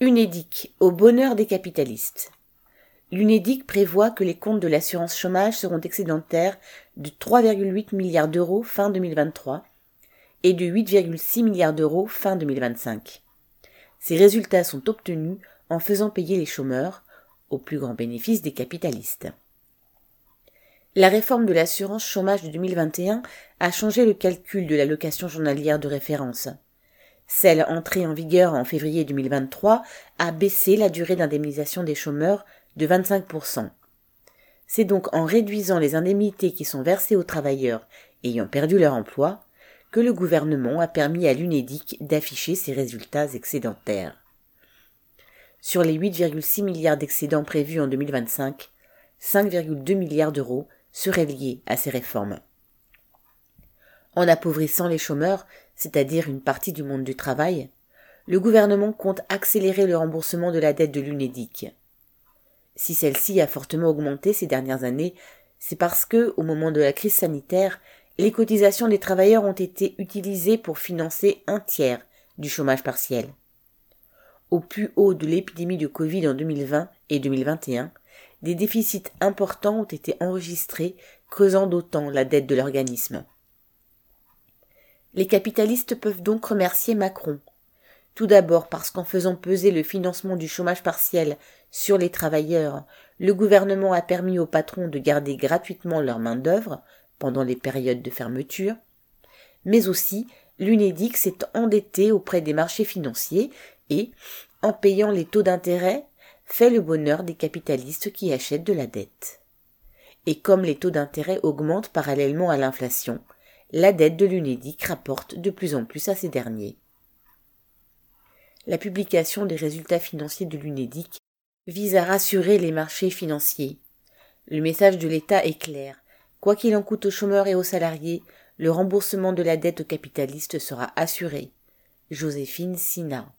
UNEDIC au bonheur des capitalistes. L'UNEDIC prévoit que les comptes de l'assurance chômage seront excédentaires de 3,8 milliards d'euros fin 2023 et de 8,6 milliards d'euros fin 2025. Ces résultats sont obtenus en faisant payer les chômeurs, au plus grand bénéfice des capitalistes. La réforme de l'assurance chômage de 2021 a changé le calcul de l'allocation journalière de référence. Celle entrée en vigueur en février 2023 a baissé la durée d'indemnisation des chômeurs de 25%. C'est donc en réduisant les indemnités qui sont versées aux travailleurs ayant perdu leur emploi que le gouvernement a permis à l'UNEDIC d'afficher ses résultats excédentaires. Sur les 8,6 milliards d'excédents prévus en 2025, 5,2 milliards d'euros seraient liés à ces réformes. En appauvrissant les chômeurs, c'est-à-dire une partie du monde du travail, le gouvernement compte accélérer le remboursement de la dette de l'UNEDIC. Si celle-ci a fortement augmenté ces dernières années, c'est parce que, au moment de la crise sanitaire, les cotisations des travailleurs ont été utilisées pour financer un tiers du chômage partiel. Au plus haut de l'épidémie de Covid en 2020 et 2021, des déficits importants ont été enregistrés, creusant d'autant la dette de l'organisme. Les capitalistes peuvent donc remercier Macron. Tout d'abord parce qu'en faisant peser le financement du chômage partiel sur les travailleurs, le gouvernement a permis aux patrons de garder gratuitement leur main-d'œuvre pendant les périodes de fermeture, mais aussi l'UNEDIC s'est endetté auprès des marchés financiers et, en payant les taux d'intérêt, fait le bonheur des capitalistes qui achètent de la dette. Et comme les taux d'intérêt augmentent parallèlement à l'inflation, la dette de l'UNEDIC rapporte de plus en plus à ces derniers. La publication des résultats financiers de l'UNEDIC vise à rassurer les marchés financiers. Le message de l'État est clair. Quoi qu'il en coûte aux chômeurs et aux salariés, le remboursement de la dette aux capitalistes sera assuré. Joséphine Sina.